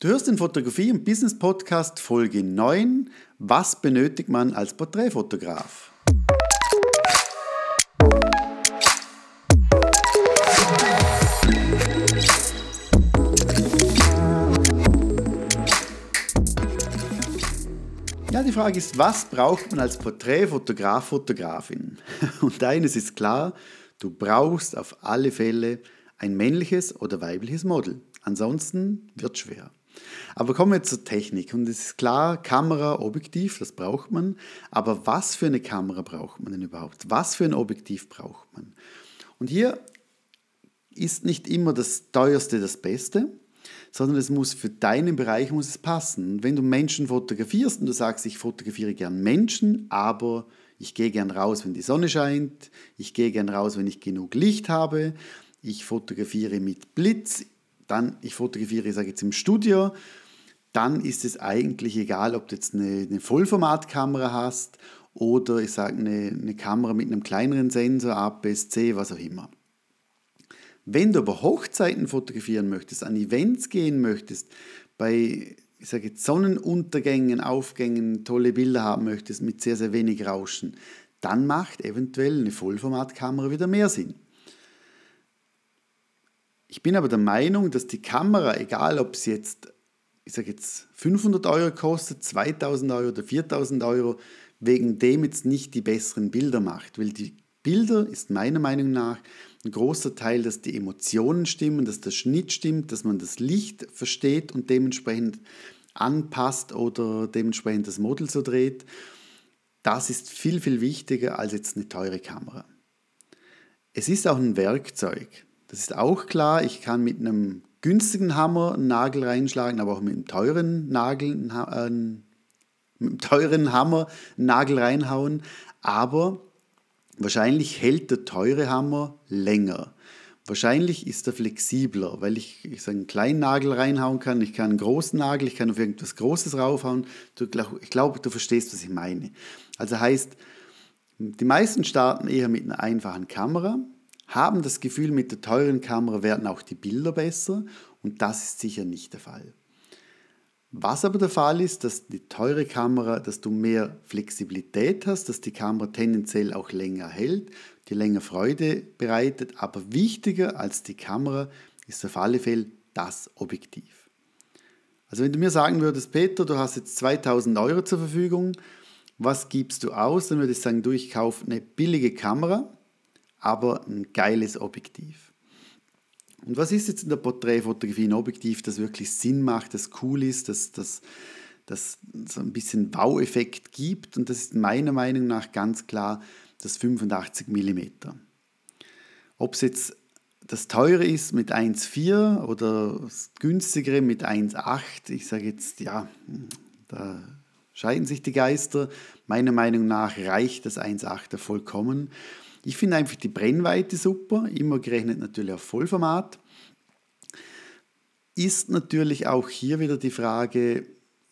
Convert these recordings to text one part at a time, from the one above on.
Du hörst den Fotografie- und Business-Podcast Folge 9. Was benötigt man als Porträtfotograf? Ja, die Frage ist, was braucht man als Porträtfotograf, Fotografin? Und eines ist klar, du brauchst auf alle Fälle ein männliches oder weibliches Model. Ansonsten wird schwer. Aber kommen wir zur Technik. Und es ist klar, Kamera, Objektiv, das braucht man. Aber was für eine Kamera braucht man denn überhaupt? Was für ein Objektiv braucht man? Und hier ist nicht immer das teuerste das Beste, sondern es muss für deinen Bereich muss es passen. Und wenn du Menschen fotografierst und du sagst, ich fotografiere gern Menschen, aber ich gehe gern raus, wenn die Sonne scheint, ich gehe gern raus, wenn ich genug Licht habe, ich fotografiere mit Blitz, dann ich fotografiere, sage jetzt im Studio, dann ist es eigentlich egal, ob du jetzt eine, eine Vollformatkamera hast oder ich sage eine, eine Kamera mit einem kleineren Sensor, APS-C, was auch immer. Wenn du aber Hochzeiten fotografieren möchtest, an Events gehen möchtest, bei ich sage jetzt Sonnenuntergängen, Aufgängen, tolle Bilder haben möchtest mit sehr, sehr wenig Rauschen, dann macht eventuell eine Vollformatkamera wieder mehr Sinn. Ich bin aber der Meinung, dass die Kamera, egal ob es jetzt, ich sage jetzt 500 Euro kostet, 2000 Euro oder 4000 Euro, wegen dem jetzt nicht die besseren Bilder macht. Weil die Bilder ist meiner Meinung nach ein großer Teil, dass die Emotionen stimmen, dass der Schnitt stimmt, dass man das Licht versteht und dementsprechend anpasst oder dementsprechend das Model so dreht. Das ist viel, viel wichtiger als jetzt eine teure Kamera. Es ist auch ein Werkzeug. Das ist auch klar, ich kann mit einem günstigen Hammer einen Nagel reinschlagen, aber auch mit einem teuren Nagel, äh, mit einem teuren Hammer einen Nagel reinhauen. Aber wahrscheinlich hält der teure Hammer länger. Wahrscheinlich ist er flexibler, weil ich, ich so einen kleinen Nagel reinhauen kann, ich kann einen großen Nagel, ich kann auf irgendwas Großes raufhauen. Ich glaube, du verstehst, was ich meine. Also heißt, die meisten starten eher mit einer einfachen Kamera, haben das Gefühl, mit der teuren Kamera werden auch die Bilder besser und das ist sicher nicht der Fall. Was aber der Fall ist, dass die teure Kamera, dass du mehr Flexibilität hast, dass die Kamera tendenziell auch länger hält, die länger Freude bereitet, aber wichtiger als die Kamera ist auf alle Fälle das Objektiv. Also wenn du mir sagen würdest, Peter, du hast jetzt 2000 Euro zur Verfügung, was gibst du aus? Dann würde ich sagen, du, ich kaufe eine billige Kamera, aber ein geiles Objektiv. Und was ist jetzt in der Porträtfotografie ein Objektiv, das wirklich Sinn macht, das cool ist, das, das, das so ein bisschen Wow-Effekt gibt? Und das ist meiner Meinung nach ganz klar das 85 mm. Ob es jetzt das teure ist mit 1,4 oder das günstigere mit 1,8, ich sage jetzt, ja, da scheiden sich die Geister. Meiner Meinung nach reicht das 1,8er vollkommen. Ich finde einfach die Brennweite super, immer gerechnet natürlich auf Vollformat. Ist natürlich auch hier wieder die Frage,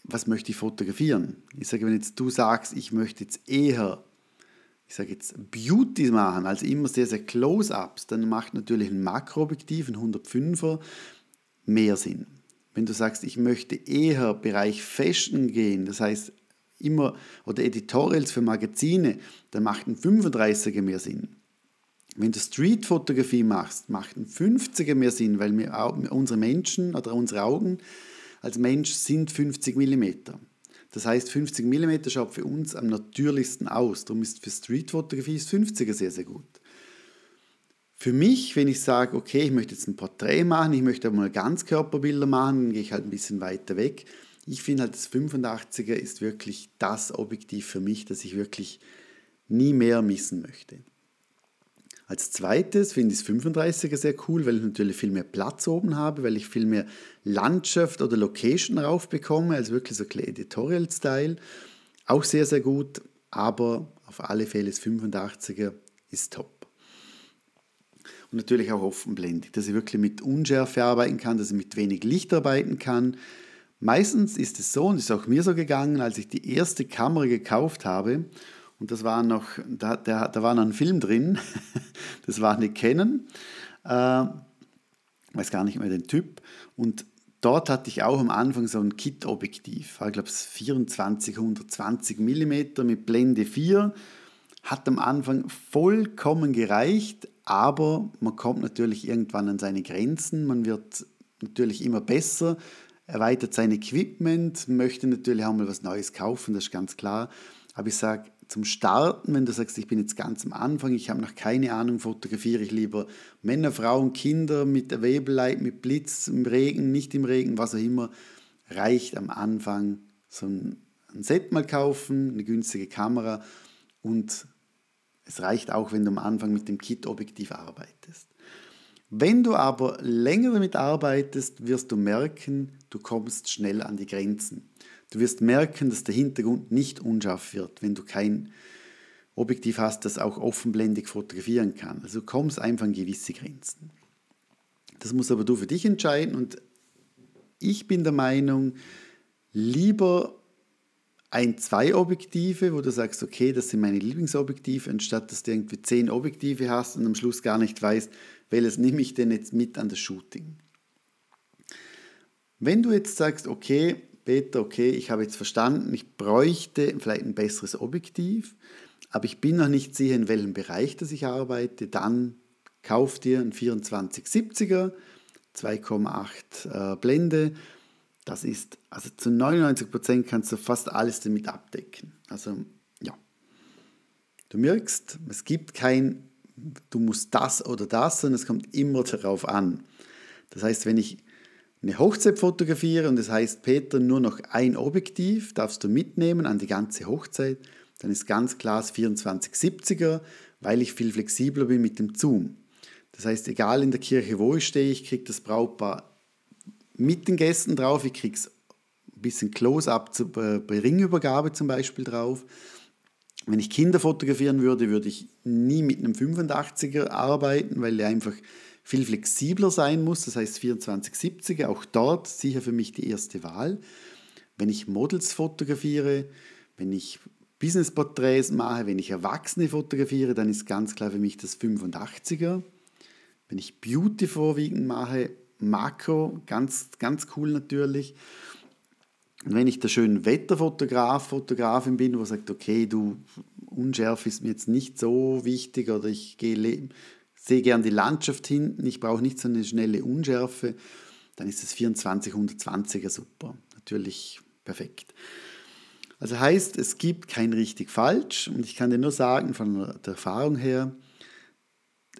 was möchte ich fotografieren? Ich sage, wenn jetzt du sagst, ich möchte jetzt eher, ich sage jetzt Beauty machen, also immer sehr, sehr Close-Ups, dann macht natürlich ein Makroobjektiv, ein 105er, mehr Sinn. Wenn du sagst, ich möchte eher Bereich Fashion gehen, das heißt immer, oder Editorials für Magazine, dann macht ein 35er mehr Sinn. Wenn du Streetfotografie machst, macht ein 50er mehr Sinn, weil wir, unsere Menschen oder unsere Augen als Mensch sind 50 mm. Das heißt, 50 mm schaut für uns am natürlichsten aus. Darum ist für Streetfotografie 50er sehr, sehr gut. Für mich, wenn ich sage, okay, ich möchte jetzt ein Porträt machen, ich möchte aber mal Ganzkörperbilder machen, dann gehe ich halt ein bisschen weiter weg, ich finde halt, das 85er ist wirklich das Objektiv für mich, das ich wirklich nie mehr missen möchte. Als zweites finde ich das 35er sehr cool, weil ich natürlich viel mehr Platz oben habe, weil ich viel mehr Landschaft oder Location raufbekomme, also wirklich so ein Editorial-Style. Auch sehr, sehr gut, aber auf alle Fälle das 85er ist top. Und natürlich auch offenblendig, dass ich wirklich mit Unschärfe arbeiten kann, dass ich mit wenig Licht arbeiten kann, Meistens ist es so, und ist auch mir so gegangen, als ich die erste Kamera gekauft habe, und das war noch, da, da, da war noch ein Film drin, das war eine Canon, äh, weiß gar nicht mehr den Typ, und dort hatte ich auch am Anfang so ein Kit-Objektiv, ich glaube es 24 120 mm mit Blende 4, hat am Anfang vollkommen gereicht, aber man kommt natürlich irgendwann an seine Grenzen, man wird natürlich immer besser, erweitert sein Equipment, möchte natürlich auch mal was Neues kaufen, das ist ganz klar. Aber ich sage, zum Starten, wenn du sagst, ich bin jetzt ganz am Anfang, ich habe noch keine Ahnung, fotografiere ich lieber Männer, Frauen, Kinder mit Webeleit, mit Blitz, im Regen, nicht im Regen, was auch immer, reicht am Anfang so ein, ein Set mal kaufen, eine günstige Kamera und es reicht auch, wenn du am Anfang mit dem Kit-Objektiv arbeitest. Wenn du aber länger damit arbeitest, wirst du merken, du kommst schnell an die Grenzen. Du wirst merken, dass der Hintergrund nicht unscharf wird, wenn du kein Objektiv hast, das auch offenblendig fotografieren kann. Also du kommst einfach an gewisse Grenzen. Das musst aber du für dich entscheiden und ich bin der Meinung, lieber ein, zwei Objektive, wo du sagst, okay, das sind meine Lieblingsobjektive, anstatt dass du irgendwie zehn Objektive hast und am Schluss gar nicht weißt, welches nehme ich denn jetzt mit an das Shooting. Wenn du jetzt sagst, okay, Peter, okay, ich habe jetzt verstanden, ich bräuchte vielleicht ein besseres Objektiv, aber ich bin noch nicht sicher, in welchem Bereich das ich arbeite, dann kauf dir einen 2470er, 2,8 äh, Blende. Das ist, also zu 99% kannst du fast alles damit abdecken. Also ja, du merkst, es gibt kein, du musst das oder das, sondern es kommt immer darauf an. Das heißt, wenn ich eine Hochzeit fotografiere und es das heißt, Peter, nur noch ein Objektiv darfst du mitnehmen an die ganze Hochzeit, dann ist ganz klar das 2470er, weil ich viel flexibler bin mit dem Zoom. Das heißt, egal in der Kirche, wo ich stehe, ich kriege das Brautpaar mit den Gästen drauf, ich kriege ein bisschen Close-up bei Ringübergabe zum Beispiel drauf. Wenn ich Kinder fotografieren würde, würde ich nie mit einem 85er arbeiten, weil er einfach viel flexibler sein muss, das heißt 2470er, auch dort sicher für mich die erste Wahl. Wenn ich Models fotografiere, wenn ich Business-Porträts mache, wenn ich Erwachsene fotografiere, dann ist ganz klar für mich das 85er. Wenn ich Beauty vorwiegend mache, Makro, ganz, ganz cool natürlich. Und wenn ich der schöne Wetterfotograf, Fotografin bin, wo sagt, okay, du, unschärf ist mir jetzt nicht so wichtig oder ich gehe sehe gern die Landschaft hinten, ich brauche nicht so eine schnelle Unschärfe, dann ist das 24 120er super. Natürlich perfekt. Also heißt, es gibt kein richtig falsch und ich kann dir nur sagen, von der Erfahrung her,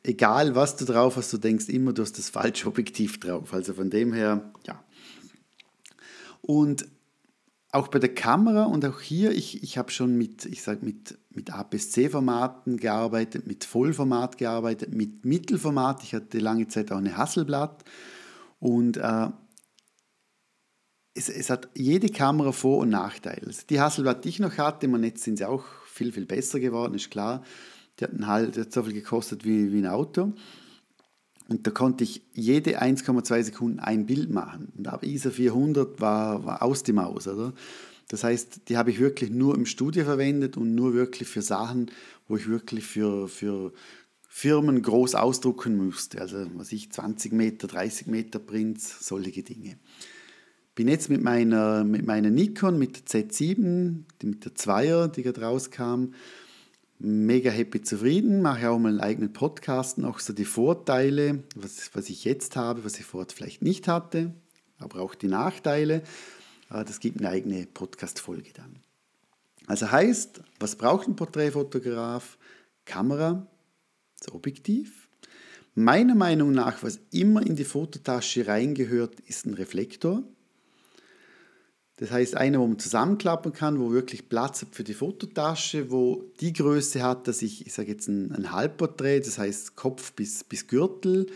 egal was du drauf hast, du denkst immer, du hast das falsche Objektiv drauf. Also von dem her, ja. Und auch bei der Kamera und auch hier, ich, ich habe schon mit, ich sag mit, mit APS-C-Formaten gearbeitet, mit Vollformat gearbeitet, mit Mittelformat. Ich hatte lange Zeit auch eine Hasselblatt und äh, es, es, hat jede Kamera Vor- und Nachteile. Also die Hasselblatt, die ich noch hatte, man jetzt sind sie auch viel, viel besser geworden, ist klar. Die hatten halt, so viel gekostet wie, wie ein Auto. Und da konnte ich jede 1,2 Sekunden ein Bild machen. Und ab ISA 400 war, war aus dem Maus, oder? Das heißt, die habe ich wirklich nur im Studio verwendet und nur wirklich für Sachen, wo ich wirklich für, für Firmen groß ausdrucken musste. Also, was ich, 20 Meter, 30 Meter Prints, solche Dinge. Bin jetzt mit meiner, mit meiner Nikon, mit der Z7, mit der Zweier, die gerade rauskam, mega happy zufrieden, mache auch mal einen eigenen Podcast, auch so die Vorteile, was, was ich jetzt habe, was ich vorher vielleicht nicht hatte, aber auch die Nachteile. Äh, das gibt eine eigene Podcast-Folge dann. Also heißt, was braucht ein Porträtfotograf? Kamera, das Objektiv. Meiner Meinung nach, was immer in die Fototasche reingehört, ist ein Reflektor. Das heißt, einer, wo man zusammenklappen kann, wo wirklich Platz hat für die Fototasche, wo die Größe hat, dass ich, ich sage jetzt ein, ein Halbporträt, das heißt Kopf bis, bis Gürtel,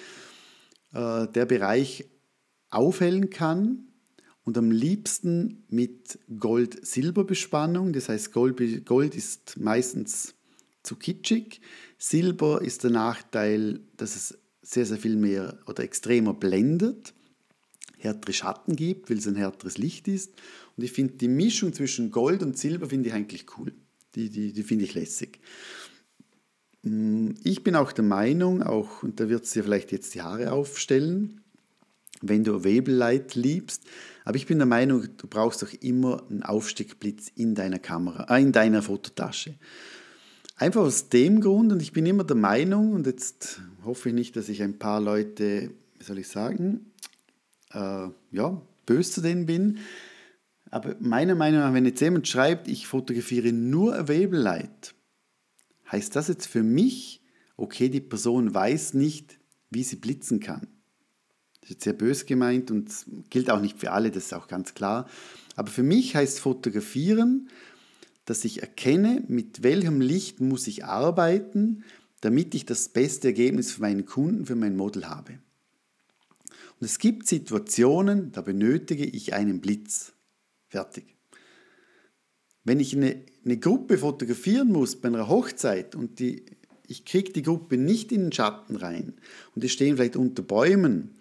äh, der Bereich aufhellen kann und am liebsten mit Gold-Silber-Bespannung. Das heißt, Gold, Gold ist meistens zu kitschig. Silber ist der Nachteil, dass es sehr, sehr viel mehr oder extremer blendet härtere Schatten gibt, weil es ein härteres Licht ist. Und ich finde die Mischung zwischen Gold und Silber finde ich eigentlich cool. Die, die, die finde ich lässig. Mm, ich bin auch der Meinung, auch, und da wird es dir vielleicht jetzt die Haare aufstellen, wenn du Available Light liebst. Aber ich bin der Meinung, du brauchst doch immer einen Aufsteckblitz in deiner Kamera, äh, in deiner Fototasche. Einfach aus dem Grund, und ich bin immer der Meinung, und jetzt hoffe ich nicht, dass ich ein paar Leute, wie soll ich sagen, äh, ja, böse zu denen bin, aber meiner Meinung nach, wenn jetzt jemand schreibt, ich fotografiere nur Available Light, heißt das jetzt für mich, okay, die Person weiß nicht, wie sie blitzen kann. Das ist jetzt sehr böse gemeint und gilt auch nicht für alle, das ist auch ganz klar. Aber für mich heißt fotografieren, dass ich erkenne, mit welchem Licht muss ich arbeiten, damit ich das beste Ergebnis für meinen Kunden, für mein Model habe. Und es gibt Situationen, da benötige ich einen Blitz. Fertig. Wenn ich eine, eine Gruppe fotografieren muss bei einer Hochzeit und die, ich kriege die Gruppe nicht in den Schatten rein und die stehen vielleicht unter Bäumen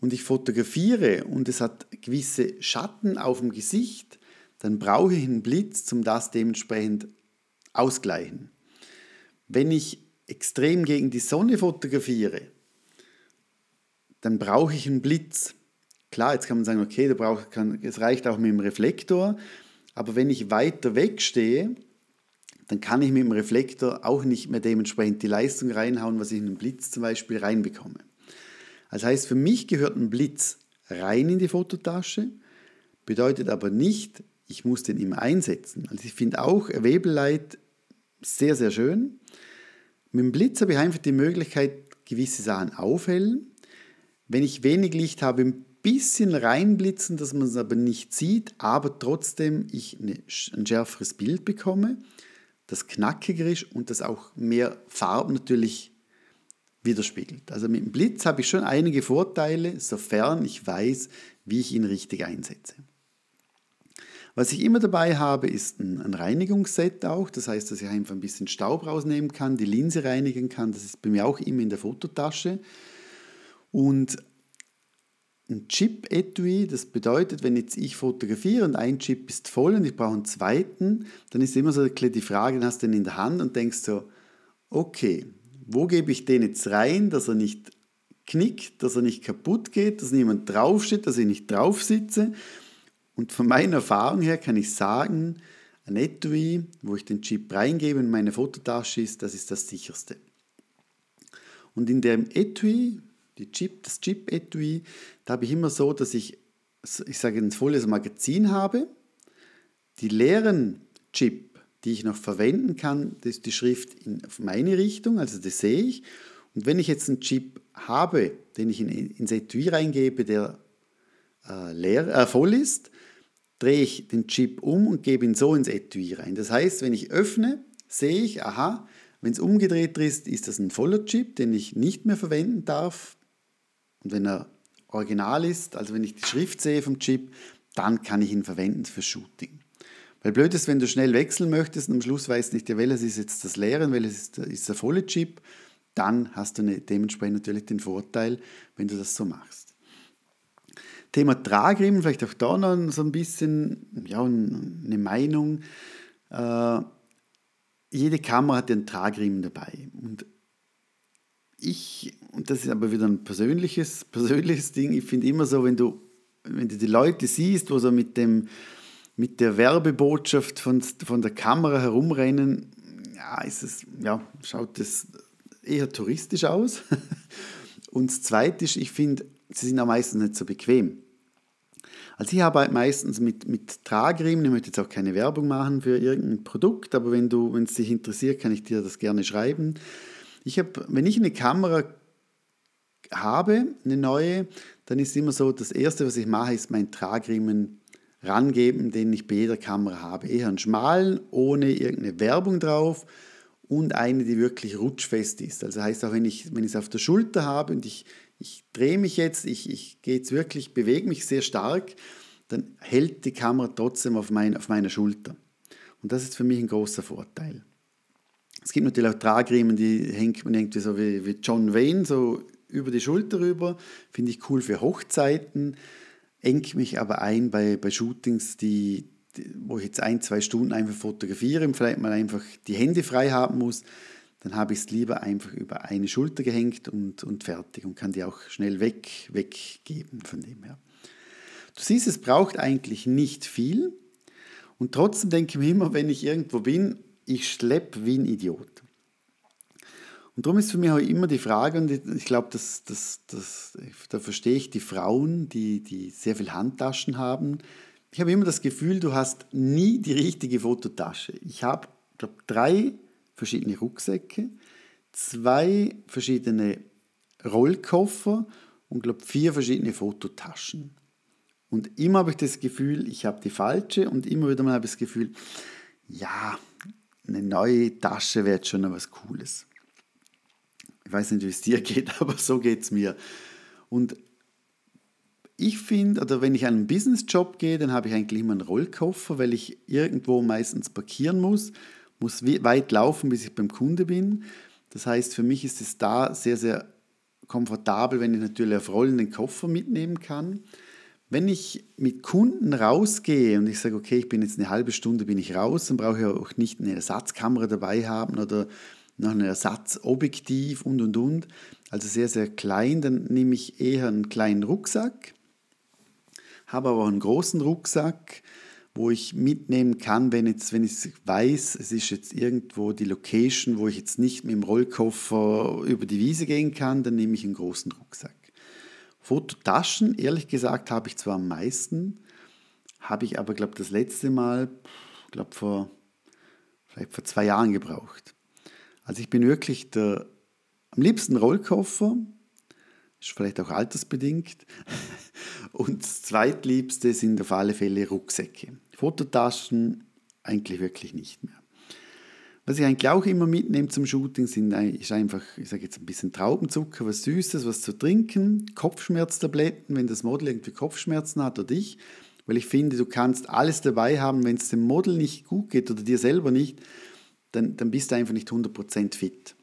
und ich fotografiere und es hat gewisse Schatten auf dem Gesicht, dann brauche ich einen Blitz, um das dementsprechend ausgleichen. Wenn ich extrem gegen die Sonne fotografiere, dann brauche ich einen Blitz. Klar, jetzt kann man sagen, okay, da braucht, kann, es reicht auch mit dem Reflektor, aber wenn ich weiter weg stehe, dann kann ich mit dem Reflektor auch nicht mehr dementsprechend die Leistung reinhauen, was ich in einen Blitz zum Beispiel reinbekomme. Das heißt, für mich gehört ein Blitz rein in die Fototasche, bedeutet aber nicht, ich muss den immer einsetzen. Also ich finde auch Webellight sehr, sehr schön. Mit dem Blitz habe ich einfach die Möglichkeit, gewisse Sachen aufhellen. Wenn ich wenig Licht habe, ein bisschen reinblitzen, dass man es aber nicht sieht, aber trotzdem ich ein schärferes Bild bekomme, das knackiger ist und das auch mehr Farben natürlich widerspiegelt. Also mit dem Blitz habe ich schon einige Vorteile, sofern ich weiß, wie ich ihn richtig einsetze. Was ich immer dabei habe, ist ein Reinigungsset auch. Das heißt, dass ich einfach ein bisschen Staub rausnehmen kann, die Linse reinigen kann. Das ist bei mir auch immer in der Fototasche. Und ein Chip-Etui, das bedeutet, wenn jetzt ich fotografiere und ein Chip ist voll und ich brauche einen zweiten, dann ist immer so die Frage, dann hast du den in der Hand und denkst so, okay, wo gebe ich den jetzt rein, dass er nicht knickt, dass er nicht kaputt geht, dass niemand draufsteht, dass ich nicht drauf sitze. Und von meiner Erfahrung her kann ich sagen, ein Etui, wo ich den Chip reingebe und meine Fototasche ist, das ist das sicherste. Und in dem Etui, die Chip, das Chip-Etui, da habe ich immer so, dass ich, ich sage, ein volles Magazin habe. Die leeren Chip, die ich noch verwenden kann, das ist die Schrift in, auf meine Richtung, also das sehe ich. Und wenn ich jetzt einen Chip habe, den ich in, ins Etui reingebe, der äh, leer, äh, voll ist, drehe ich den Chip um und gebe ihn so ins Etui rein. Das heißt, wenn ich öffne, sehe ich, aha, wenn es umgedreht ist, ist das ein voller Chip, den ich nicht mehr verwenden darf. Und wenn er original ist, also wenn ich die Schrift sehe vom Chip, dann kann ich ihn verwenden für Shooting. Weil blöd ist, wenn du schnell wechseln möchtest und am Schluss weißt nicht, ja, welches ist jetzt das leere und welches ist, ist der volle Chip, dann hast du eine, dementsprechend natürlich den Vorteil, wenn du das so machst. Thema Tragriemen, vielleicht auch da noch so ein bisschen ja, eine Meinung. Äh, jede Kamera hat einen Tragriemen dabei. Und ich, und das ist aber wieder ein persönliches, persönliches Ding, ich finde immer so, wenn du, wenn du die Leute siehst, wo so mit, dem, mit der Werbebotschaft von, von der Kamera herumrennen, ja, ist es, ja, schaut das eher touristisch aus. Und das Zweite ist, ich finde, sie sind auch meistens nicht so bequem. Also ich arbeite meistens mit, mit Tragriemen, ich möchte jetzt auch keine Werbung machen für irgendein Produkt, aber wenn du, wenn es dich interessiert, kann ich dir das gerne schreiben. Ich habe, wenn ich eine Kamera habe, eine neue, dann ist immer so, das Erste, was ich mache, ist mein Tragriemen rangeben, den ich bei jeder Kamera habe. Eher einen schmalen, ohne irgendeine Werbung drauf und eine, die wirklich rutschfest ist. Also heißt auch, wenn ich, wenn ich es auf der Schulter habe und ich, ich drehe mich jetzt, ich, ich gehe jetzt wirklich, bewege mich sehr stark, dann hält die Kamera trotzdem auf, mein, auf meiner Schulter. Und das ist für mich ein großer Vorteil. Es gibt natürlich auch Tragriemen, die hängt man irgendwie so wie, wie John Wayne, so über die Schulter rüber. Finde ich cool für Hochzeiten. Engt mich aber ein bei, bei Shootings, die, die, wo ich jetzt ein, zwei Stunden einfach fotografiere und vielleicht mal einfach die Hände frei haben muss. dann habe ich es lieber einfach über eine Schulter gehängt und, und fertig und kann die auch schnell weg, weggeben von dem her. Du siehst, es braucht eigentlich nicht viel und trotzdem denke ich mir immer, wenn ich irgendwo bin, ich schleppe wie ein Idiot. Und darum ist für mich auch immer die Frage, und ich glaube, das, das, das, da verstehe ich die Frauen, die, die sehr viel Handtaschen haben. Ich habe immer das Gefühl, du hast nie die richtige Fototasche. Ich habe, glaube drei verschiedene Rucksäcke, zwei verschiedene Rollkoffer und glaube vier verschiedene Fototaschen. Und immer habe ich das Gefühl, ich habe die falsche und immer wieder mal habe ich das Gefühl, ja, eine neue Tasche wäre schon was Cooles. Ich weiß nicht, wie es dir geht, aber so geht es mir. Und ich finde, oder wenn ich einen Businessjob gehe, dann habe ich eigentlich immer einen Rollkoffer, weil ich irgendwo meistens parkieren muss, muss weit laufen, bis ich beim Kunde bin. Das heißt, für mich ist es da sehr, sehr komfortabel, wenn ich natürlich auf rollenden Koffer mitnehmen kann. Wenn ich mit Kunden rausgehe und ich sage, okay, ich bin jetzt eine halbe Stunde bin ich raus, dann brauche ich auch nicht eine Ersatzkamera dabei haben oder noch ein Ersatzobjektiv und und und. Also sehr, sehr klein, dann nehme ich eher einen kleinen Rucksack, habe aber auch einen großen Rucksack, wo ich mitnehmen kann, wenn, jetzt, wenn ich weiß, es ist jetzt irgendwo die Location, wo ich jetzt nicht mit dem Rollkoffer über die Wiese gehen kann, dann nehme ich einen großen Rucksack. Fototaschen, ehrlich gesagt, habe ich zwar am meisten, habe ich aber, glaube das letzte Mal, glaube vor, vielleicht vor zwei Jahren gebraucht. Also ich bin wirklich der am liebsten Rollkoffer, ist vielleicht auch altersbedingt. Und das zweitliebste sind auf alle Fälle Rucksäcke. Fototaschen eigentlich wirklich nicht mehr. Was ich eigentlich auch immer mitnehme zum Shooting, sind, ist einfach, ich sage jetzt ein bisschen Traubenzucker, was Süßes, was zu trinken, Kopfschmerztabletten, wenn das Model irgendwie Kopfschmerzen hat oder ich. Weil ich finde, du kannst alles dabei haben, wenn es dem Model nicht gut geht oder dir selber nicht, dann, dann bist du einfach nicht 100% fit.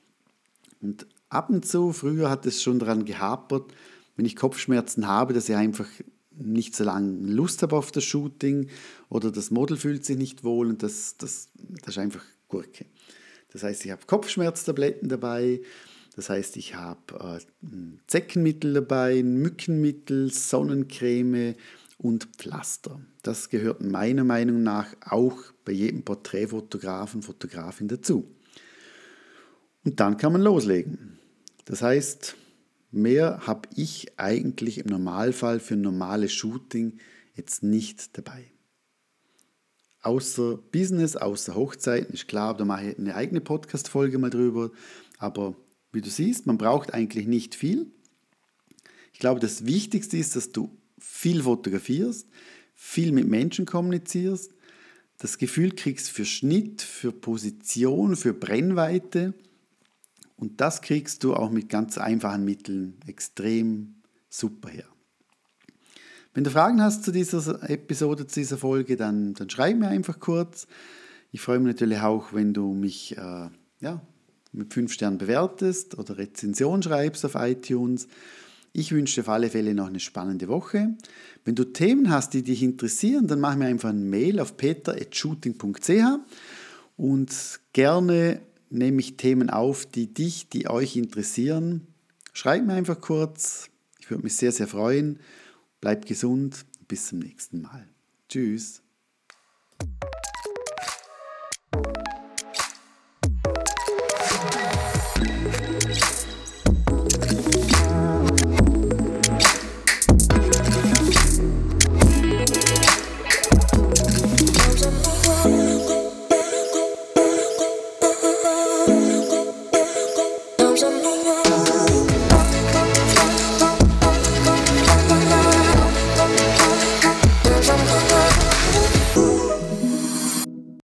Und ab und zu, früher hat es schon daran gehapert, wenn ich Kopfschmerzen habe, dass ich einfach nicht so lange Lust habe auf das Shooting oder das Model fühlt sich nicht wohl und das, das, das ist einfach Gurke. Das heißt, ich habe Kopfschmerztabletten dabei, das heißt, ich habe äh, Zeckenmittel dabei, Mückenmittel, Sonnencreme und Pflaster. Das gehört meiner Meinung nach auch bei jedem Porträtfotografen, Fotografin dazu. Und dann kann man loslegen. Das heißt, mehr habe ich eigentlich im Normalfall für ein normales Shooting jetzt nicht dabei. Außer Business, außer Hochzeiten, ist klar, da mache ich eine eigene Podcast-Folge mal drüber. Aber wie du siehst, man braucht eigentlich nicht viel. Ich glaube, das Wichtigste ist, dass du viel fotografierst, viel mit Menschen kommunizierst, das Gefühl kriegst für Schnitt, für Position, für Brennweite und das kriegst du auch mit ganz einfachen Mitteln extrem super her. Wenn du Fragen hast zu dieser Episode, zu dieser Folge, dann, dann schreib mir einfach kurz. Ich freue mich natürlich auch, wenn du mich äh, ja, mit 5 Sternen bewertest oder Rezension schreibst auf iTunes. Ich wünsche dir auf alle Fälle noch eine spannende Woche. Wenn du Themen hast, die dich interessieren, dann mach mir einfach ein Mail auf peter.shooting.ch und gerne nehme ich Themen auf, die dich, die euch interessieren. Schreib mir einfach kurz. Ich würde mich sehr, sehr freuen. Bleib gesund. Bis zum nächsten Mal. Tschüss.